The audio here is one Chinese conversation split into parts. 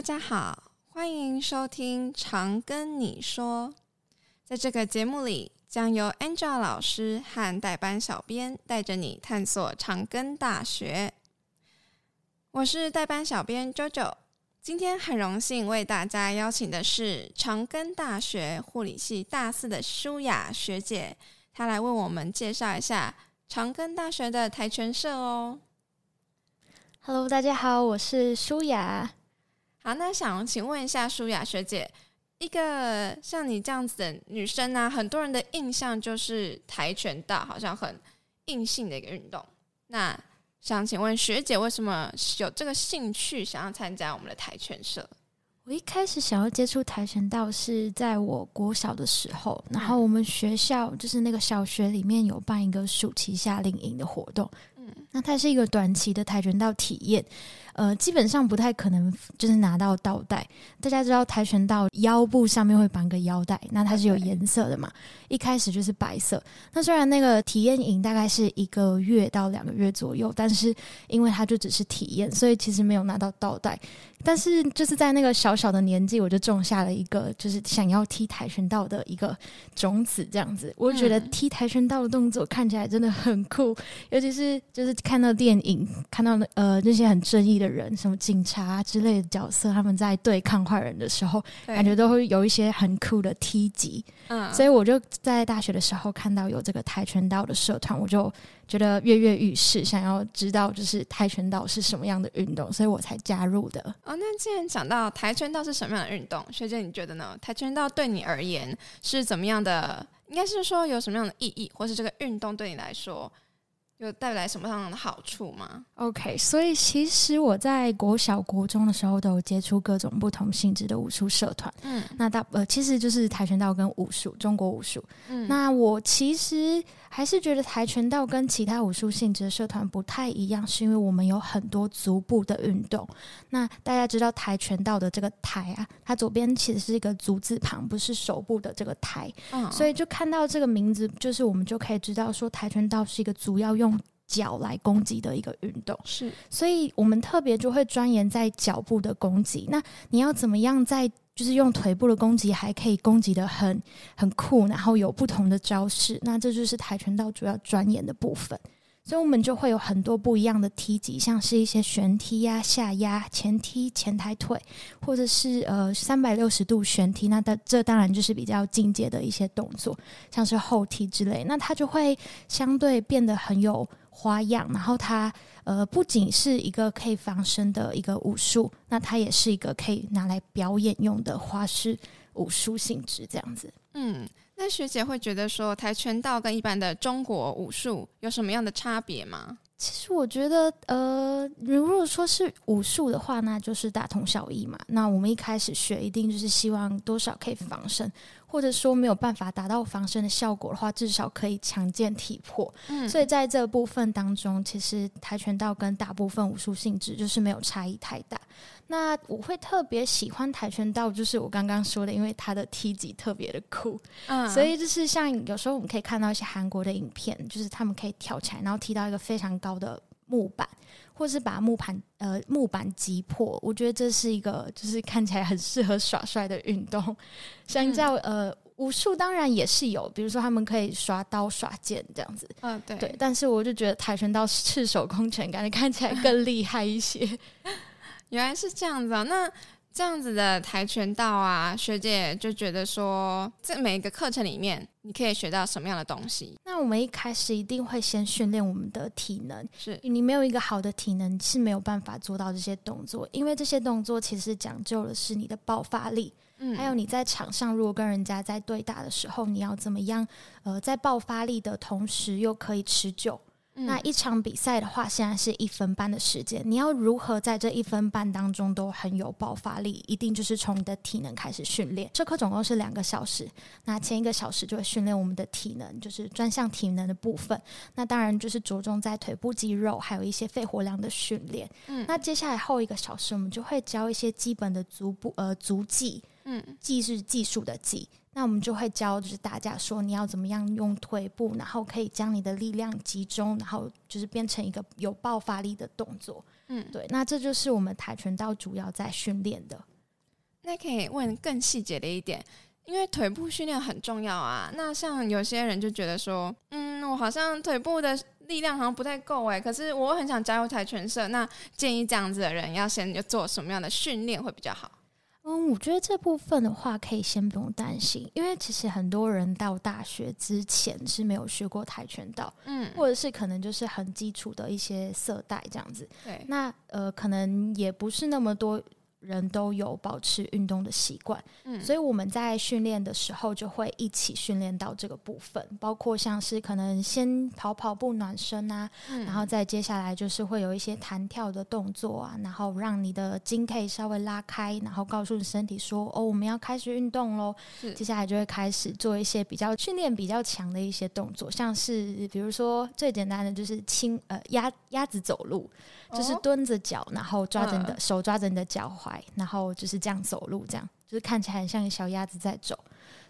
大家好，欢迎收听《长跟你说》。在这个节目里，将由 Angela 老师和代班小编带着你探索长庚大学。我是代班小编 JoJo，今天很荣幸为大家邀请的是长庚大学护理系大四的舒雅学姐，她来为我们介绍一下长庚大学的跆拳社哦。Hello，大家好，我是舒雅。好，那想请问一下舒雅学姐，一个像你这样子的女生呢、啊，很多人的印象就是跆拳道，好像很硬性的一个运动。那想请问学姐，为什么有这个兴趣，想要参加我们的跆拳社？我一开始想要接触跆拳道是在我国小的时候，然后我们学校就是那个小学里面有办一个暑期夏令营的活动，嗯，那它是一个短期的跆拳道体验。呃，基本上不太可能就是拿到倒带。大家知道跆拳道腰部上面会绑个腰带，那它是有颜色的嘛一开始就是白色。那虽然那个体验营大概是一个月到两个月左右，但是因为它就只是体验，所以其实没有拿到倒带。但是就是在那个小小的年纪，我就种下了一个就是想要踢跆拳道的一个种子，这样子。我觉得踢跆拳道的动作看起来真的很酷，尤其是就是看到电影，看到呃那些很正义的人，什么警察之类的角色，他们在对抗坏人的时候，感觉都会有一些很酷的踢击。嗯，所以我就在大学的时候看到有这个跆拳道的社团，我就觉得跃跃欲试，想要知道就是跆拳道是什么样的运动，所以我才加入的。哦，那既然讲到跆拳道是什么样的运动，学姐你觉得呢？跆拳道对你而言是怎么样的？应该是说有什么样的意义，或是这个运动对你来说？有带来什么样的好处吗？OK，所以其实我在国小、国中的时候都有接触各种不同性质的武术社团。嗯，那大呃其实就是跆拳道跟武术，中国武术。嗯，那我其实还是觉得跆拳道跟其他武术性质的社团不太一样，是因为我们有很多足部的运动。那大家知道跆拳道的这个“跆”啊，它左边其实是一个足字旁，不是手部的这个“跆”。嗯，所以就看到这个名字，就是我们就可以知道说，跆拳道是一个主要用。脚来攻击的一个运动是，所以我们特别就会钻研在脚部的攻击。那你要怎么样在就是用腿部的攻击，还可以攻击的很很酷，然后有不同的招式。那这就是跆拳道主要钻研的部分。所以我们就会有很多不一样的踢击，像是一些旋踢呀、下压、前踢、前抬腿，或者是呃三百六十度旋踢。那的这当然就是比较进阶的一些动作，像是后踢之类。那它就会相对变得很有。花样，然后它呃不仅是一个可以防身的一个武术，那它也是一个可以拿来表演用的花式武术性质这样子。嗯，那学姐会觉得说跆拳道跟一般的中国武术有什么样的差别吗？其实我觉得，呃，如果说是武术的话，那就是大同小异嘛。那我们一开始学，一定就是希望多少可以防身。或者说没有办法达到防身的效果的话，至少可以强健体魄。嗯，所以在这部分当中，其实跆拳道跟大部分武术性质就是没有差异太大。那我会特别喜欢跆拳道，就是我刚刚说的，因为它的踢击特别的酷。嗯，所以就是像有时候我们可以看到一些韩国的影片，就是他们可以跳起来，然后踢到一个非常高的木板。或是把木盘呃木板击破，我觉得这是一个就是看起来很适合耍帅的运动。相较呃武术当然也是有，比如说他们可以耍刀耍剑这样子。嗯，对对。但是我就觉得跆拳道赤手空拳，感觉看起来更厉害一些。原来是这样子啊，那。这样子的跆拳道啊，学姐就觉得说，在每一个课程里面，你可以学到什么样的东西？那我们一开始一定会先训练我们的体能，是你没有一个好的体能是没有办法做到这些动作，因为这些动作其实讲究的是你的爆发力，嗯，还有你在场上如果跟人家在对打的时候，你要怎么样？呃，在爆发力的同时又可以持久。那一场比赛的话，现在是一分半的时间，你要如何在这一分半当中都很有爆发力？一定就是从你的体能开始训练。这课总共是两个小时，那前一个小时就会训练我们的体能，就是专项体能的部分。那当然就是着重在腿部肌肉，还有一些肺活量的训练。嗯，那接下来后一个小时，我们就会教一些基本的足部呃足技。嗯，技是技术的技。那我们就会教，就是大家说你要怎么样用腿部，然后可以将你的力量集中，然后就是变成一个有爆发力的动作。嗯，对。那这就是我们跆拳道主要在训练的。那可以问更细节的一点，因为腿部训练很重要啊。那像有些人就觉得说，嗯，我好像腿部的力量好像不太够哎，可是我很想加入跆拳社。那建议这样子的人要先做什么样的训练会比较好？嗯，我觉得这部分的话可以先不用担心，因为其实很多人到大学之前是没有学过跆拳道，嗯，或者是可能就是很基础的一些色带这样子。对，那呃，可能也不是那么多。人都有保持运动的习惯，嗯，所以我们在训练的时候就会一起训练到这个部分，包括像是可能先跑跑步暖身啊，嗯，然后再接下来就是会有一些弹跳的动作啊，然后让你的筋可以稍微拉开，然后告诉你身体说哦，我们要开始运动喽。是接下来就会开始做一些比较训练比较强的一些动作，像是比如说最简单的就是轻呃鸭鸭子走路。就是蹲着脚，然后抓着你的手，抓着你的脚踝，然后就是这样走路，这样就是看起来很像小鸭子在走。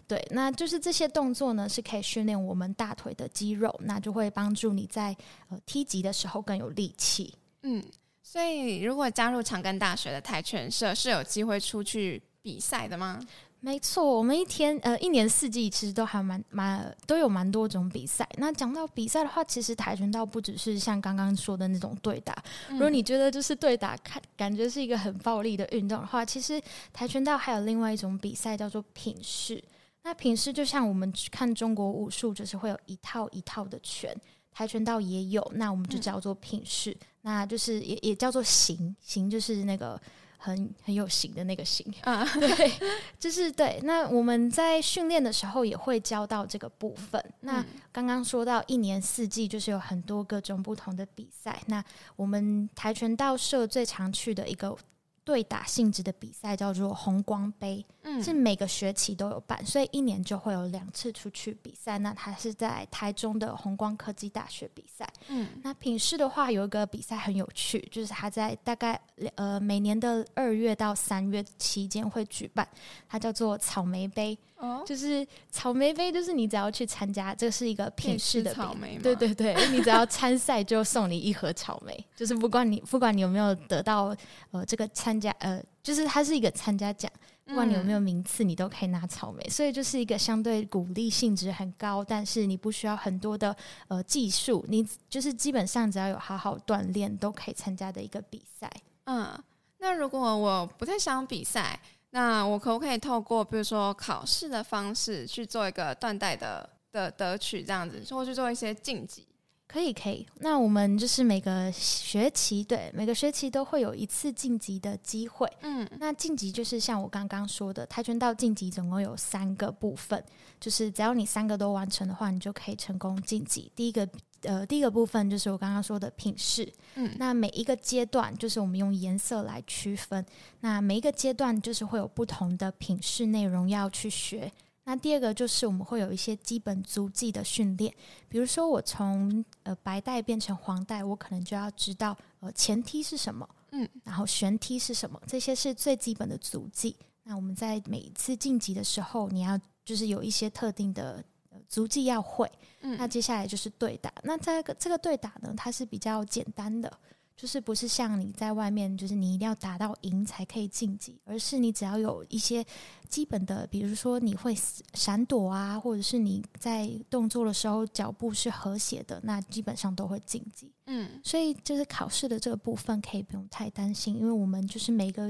对，那就是这些动作呢，是可以训练我们大腿的肌肉，那就会帮助你在呃踢级的时候更有力气。嗯，所以如果加入长庚大学的跆拳社，是有机会出去比赛的吗？没错，我们一天呃一年四季其实都还蛮蛮都有蛮多种比赛。那讲到比赛的话，其实跆拳道不只是像刚刚说的那种对打。嗯、如果你觉得就是对打看感觉是一个很暴力的运动的话，其实跆拳道还有另外一种比赛叫做品势。那品势就像我们看中国武术，就是会有一套一套的拳，跆拳道也有，那我们就叫做品势。嗯、那就是也也叫做形，形就是那个。很很有型的那个型啊，对，就是对。那我们在训练的时候也会教到这个部分。那刚刚说到一年四季就是有很多各种不同的比赛。那我们跆拳道社最常去的一个。对打性质的比赛叫做红光杯，嗯，是每个学期都有办，所以一年就会有两次出去比赛。那它是在台中的红光科技大学比赛，嗯，那品试的话有一个比赛很有趣，就是它在大概呃每年的二月到三月期间会举办，它叫做草莓杯。哦，就是草莓杯，就是你只要去参加，这是一个品试的草莓，对对对，你只要参赛就送你一盒草莓，就是不管你不管你有没有得到呃这个参加呃，就是它是一个参加奖，不管你有没有名次，你都可以拿草莓，所以就是一个相对鼓励性质很高，但是你不需要很多的呃技术，你就是基本上只要有好好锻炼都可以参加的一个比赛。嗯，那如果我不太想比赛。那我可不可以透过比如说考试的方式去做一个断代的的得取这样子，或去做一些晋级？可以，可以。那我们就是每个学期，对，每个学期都会有一次晋级的机会。嗯，那晋级就是像我刚刚说的，跆拳道晋级总共有三个部分，就是只要你三个都完成的话，你就可以成功晋级。第一个。呃，第一个部分就是我刚刚说的品试，嗯，那每一个阶段就是我们用颜色来区分，那每一个阶段就是会有不同的品试内容要去学。那第二个就是我们会有一些基本足迹的训练，比如说我从呃白带变成黄带，我可能就要知道呃前踢是什么，嗯，然后旋踢是什么，这些是最基本的足迹。那我们在每一次晋级的时候，你要就是有一些特定的。足迹要会，嗯，那接下来就是对打。那这个这个对打呢，它是比较简单的，就是不是像你在外面，就是你一定要打到赢才可以晋级，而是你只要有一些基本的，比如说你会闪躲啊，或者是你在动作的时候脚步是和谐的，那基本上都会晋级。嗯，所以就是考试的这个部分可以不用太担心，因为我们就是每个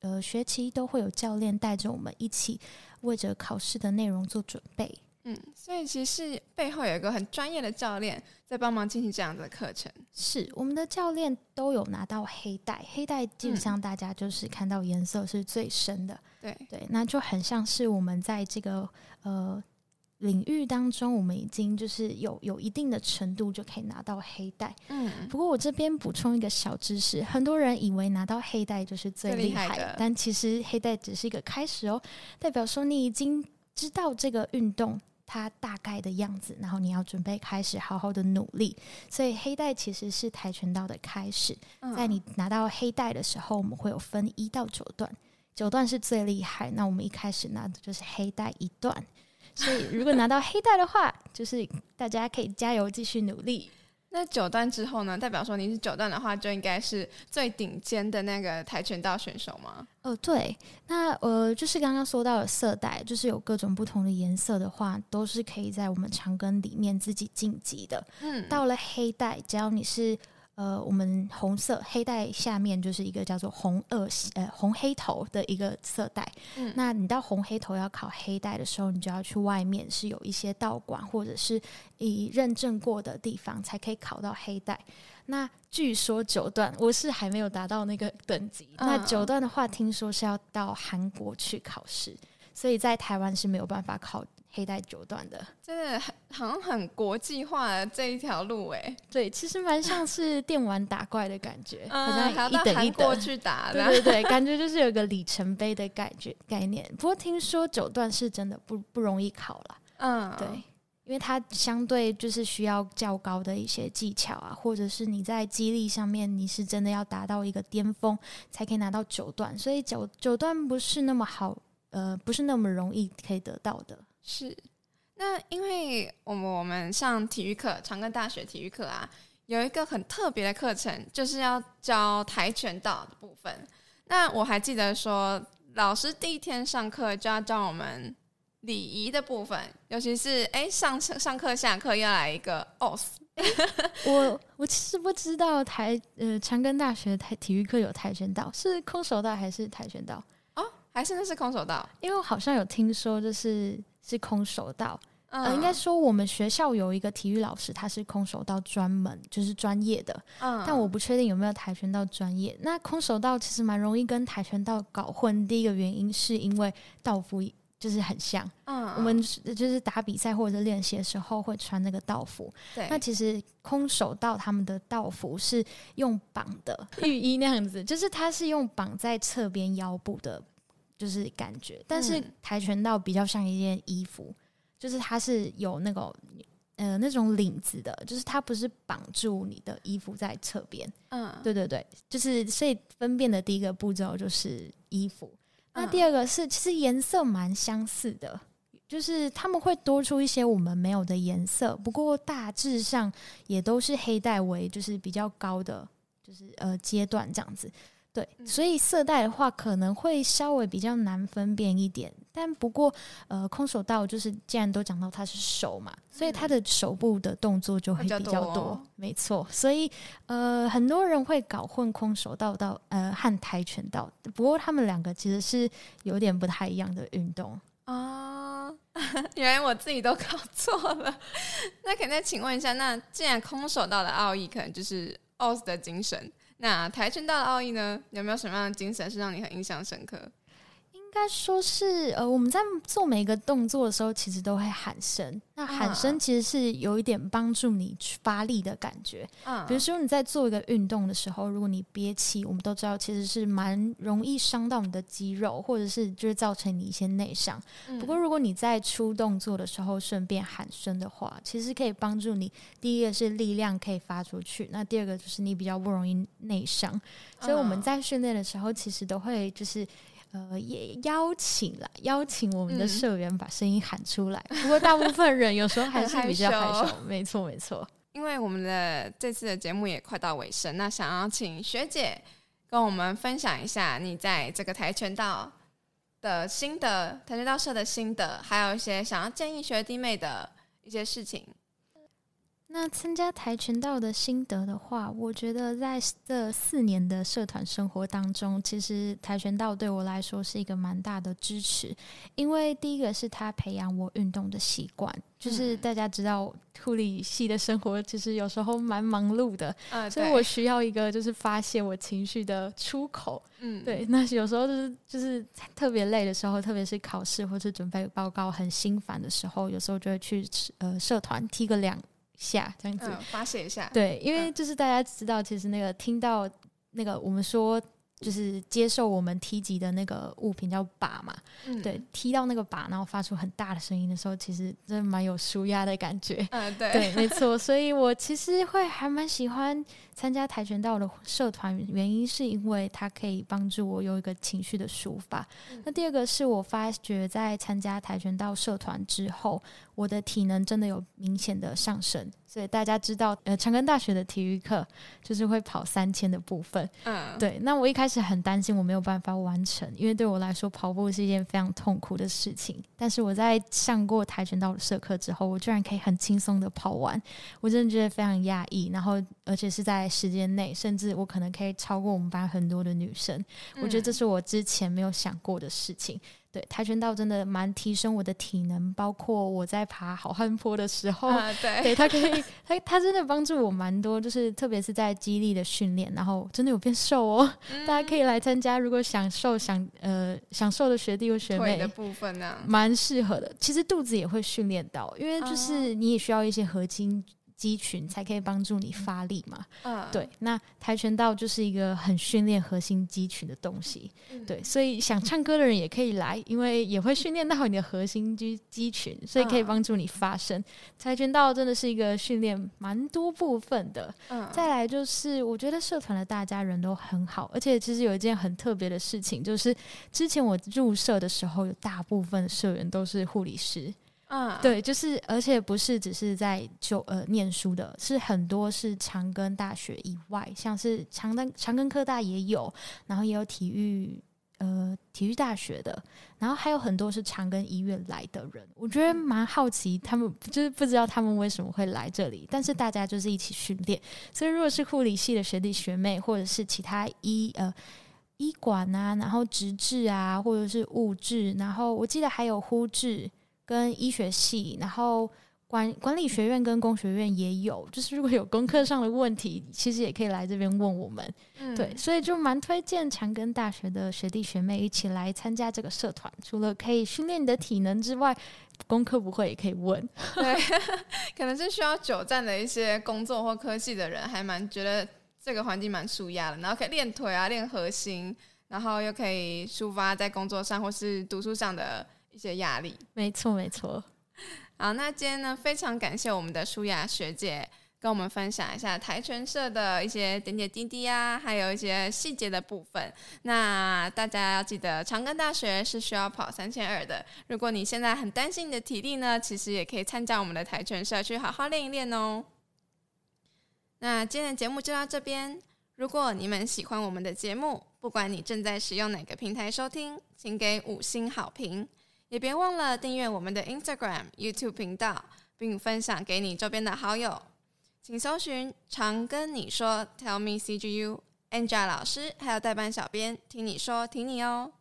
呃学期都会有教练带着我们一起为着考试的内容做准备。嗯，所以其实背后有一个很专业的教练在帮忙进行这样的课程。是，我们的教练都有拿到黑带，黑带基本上大家就是看到颜色是最深的。对、嗯、对，那就很像是我们在这个呃领域当中，我们已经就是有有一定的程度就可以拿到黑带。嗯，不过我这边补充一个小知识，很多人以为拿到黑带就是最厉害的，害的，但其实黑带只是一个开始哦，代表说你已经知道这个运动。它大概的样子，然后你要准备开始好好的努力，所以黑带其实是跆拳道的开始。在你拿到黑带的时候，我们会有分一到九段，九段是最厉害。那我们一开始拿的就是黑带一段，所以如果拿到黑带的话，就是大家可以加油继续努力。那九段之后呢？代表说你是九段的话，就应该是最顶尖的那个跆拳道选手吗？呃，对。那呃，就是刚刚说到的色带，就是有各种不同的颜色的话，都是可以在我们长庚里面自己晋级的。嗯，到了黑带，只要你是。呃，我们红色黑带下面就是一个叫做红二呃红黑头的一个色带。嗯，那你到红黑头要考黑带的时候，你就要去外面是有一些道馆或者是以认证过的地方才可以考到黑带。那据说九段我是还没有达到那个等级，嗯、那九段的话，听说是要到韩国去考试，所以在台湾是没有办法考。黑带九段的，真的很好像很国际化的这一条路哎，对，其实蛮像是电玩打怪的感觉，嗯、好像一等一等过去打，对对对，感觉就是有个里程碑的感觉概念。不过听说九段是真的不不容易考了，嗯，对，因为它相对就是需要较高的一些技巧啊，或者是你在激励上面你是真的要达到一个巅峰才可以拿到九段，所以九九段不是那么好，呃，不是那么容易可以得到的。是，那因为我们我们上体育课，长庚大学体育课啊，有一个很特别的课程，就是要教跆拳道的部分。那我还记得说，老师第一天上课就要教我们礼仪的部分，尤其是哎上上课下课要来一个 OS。我我其实不知道台呃长庚大学台体育课有跆拳道，是空手道还是跆拳道？哦，还是那是空手道？因为我好像有听说就是。是空手道，嗯、呃，应该说我们学校有一个体育老师，他是空手道专门，就是专业的。嗯，但我不确定有没有跆拳道专业。那空手道其实蛮容易跟跆拳道搞混，第一个原因是因为道服就是很像。嗯，我们就是打比赛或者练习的时候会穿那个道服。对，那其实空手道他们的道服是用绑的浴衣那样子，就是它是用绑在侧边腰部的。就是感觉，但是跆拳道比较像一件衣服，嗯、就是它是有那个呃那种领子的，就是它不是绑住你的衣服在侧边。嗯，对对对，就是所以分辨的第一个步骤就是衣服。嗯、那第二个是其实颜色蛮相似的，就是他们会多出一些我们没有的颜色，不过大致上也都是黑带为就是比较高的就是呃阶段这样子。对，所以色带的话可能会稍微比较难分辨一点，但不过呃，空手道就是既然都讲到它是手嘛，所以它的手部的动作就会比较多，较多哦、没错。所以呃，很多人会搞混空手道到呃和跆拳道，不过他们两个其实是有点不太一样的运动啊。原来我自己都搞错了。那可以再请问一下，那既然空手道的奥义可能就是 OZ 的精神。那跆拳道的奥义呢？有没有什么样的精神是让你很印象深刻？应该说是，呃，我们在做每一个动作的时候，其实都会喊声。那喊声其实是有一点帮助你发力的感觉。嗯，比如说你在做一个运动的时候，如果你憋气，我们都知道其实是蛮容易伤到你的肌肉，或者是就是造成你一些内伤。嗯，不过如果你在出动作的时候顺便喊声的话，其实可以帮助你。第一个是力量可以发出去，那第二个就是你比较不容易内伤。所以我们在训练的时候，其实都会就是。呃，也邀请了邀请我们的社员把声音喊出来。嗯、不过大部分人有时候还是比较害羞。没错，没错。因为我们的这次的节目也快到尾声，那想要请学姐跟我们分享一下你在这个跆拳道的心得，跆拳道社的心得，还有一些想要建议学弟妹的一些事情。那参加跆拳道的心得的话，我觉得在这四年的社团生活当中，其实跆拳道对我来说是一个蛮大的支持。因为第一个是他培养我运动的习惯，就是大家知道护理系的生活其实有时候蛮忙碌的，嗯，所以我需要一个就是发泄我情绪的出口。嗯，对。那有时候就是就是特别累的时候，特别是考试或是准备报告很心烦的时候，有时候就会去呃社团踢个两。下这样子、嗯、发泄一下，对，因为就是大家知道，其实那个听到那个我们说。就是接受我们踢击的那个物品叫靶嘛，嗯、对，踢到那个靶，然后发出很大的声音的时候，其实真的蛮有舒压的感觉。嗯，对，对，没错。所以我其实会还蛮喜欢参加跆拳道的社团，原因是因为它可以帮助我有一个情绪的抒发。嗯、那第二个是我发觉在参加跆拳道社团之后，我的体能真的有明显的上升。所以大家知道，呃，长庚大学的体育课就是会跑三千的部分。嗯，对。那我一开始很担心我没有办法完成，因为对我来说跑步是一件非常痛苦的事情。但是我在上过跆拳道的社课之后，我居然可以很轻松的跑完，我真的觉得非常压抑。然后而且是在时间内，甚至我可能可以超过我们班很多的女生。我觉得这是我之前没有想过的事情。对，跆拳道真的蛮提升我的体能，包括我在爬好汉坡的时候，啊、对，对，它可以，它它真的帮助我蛮多，就是特别是在肌力的训练，然后真的有变瘦哦。嗯、大家可以来参加，如果想瘦想呃想瘦的学弟或学妹，的部分呢、啊，蛮适合的。其实肚子也会训练到，因为就是你也需要一些核心。肌群才可以帮助你发力嘛？嗯，对。那跆拳道就是一个很训练核心肌群的东西，嗯、对。所以想唱歌的人也可以来，因为也会训练到你的核心肌肌群，所以可以帮助你发声。嗯、跆拳道真的是一个训练蛮多部分的。嗯，再来就是我觉得社团的大家人都很好，而且其实有一件很特别的事情，就是之前我入社的时候，有大部分的社员都是护理师。嗯，对，就是，而且不是只是在就呃念书的，是很多是长庚大学以外，像是长庚长庚科大也有，然后也有体育呃体育大学的，然后还有很多是长庚医院来的人，我觉得蛮好奇，他们就是不知道他们为什么会来这里，但是大家就是一起训练，所以如果是护理系的学弟学妹，或者是其他医呃医管啊，然后职治啊，或者是物质，然后我记得还有呼治。跟医学系，然后管管理学院跟工学院也有，就是如果有功课上的问题，其实也可以来这边问我们。嗯、对，所以就蛮推荐长庚大学的学弟学妹一起来参加这个社团，除了可以训练你的体能之外，功课不会也可以问。对，可能是需要久站的一些工作或科技的人，还蛮觉得这个环境蛮舒压的，然后可以练腿啊，练核心，然后又可以抒发在工作上或是读书上的。一些压力，没错没错。好，那今天呢，非常感谢我们的舒雅学姐跟我们分享一下跆拳社的一些点点滴滴啊，还有一些细节的部分。那大家要记得，长庚大学是需要跑三千二的。如果你现在很担心你的体力呢，其实也可以参加我们的跆拳社去好好练一练哦。那今天的节目就到这边。如果你们喜欢我们的节目，不管你正在使用哪个平台收听，请给五星好评。也别忘了订阅我们的 Instagram、YouTube 频道，并分享给你周边的好友。请搜寻“常跟你说 ”，Tell me CGU，Angela 老师还有代班小编听你说，听你哦。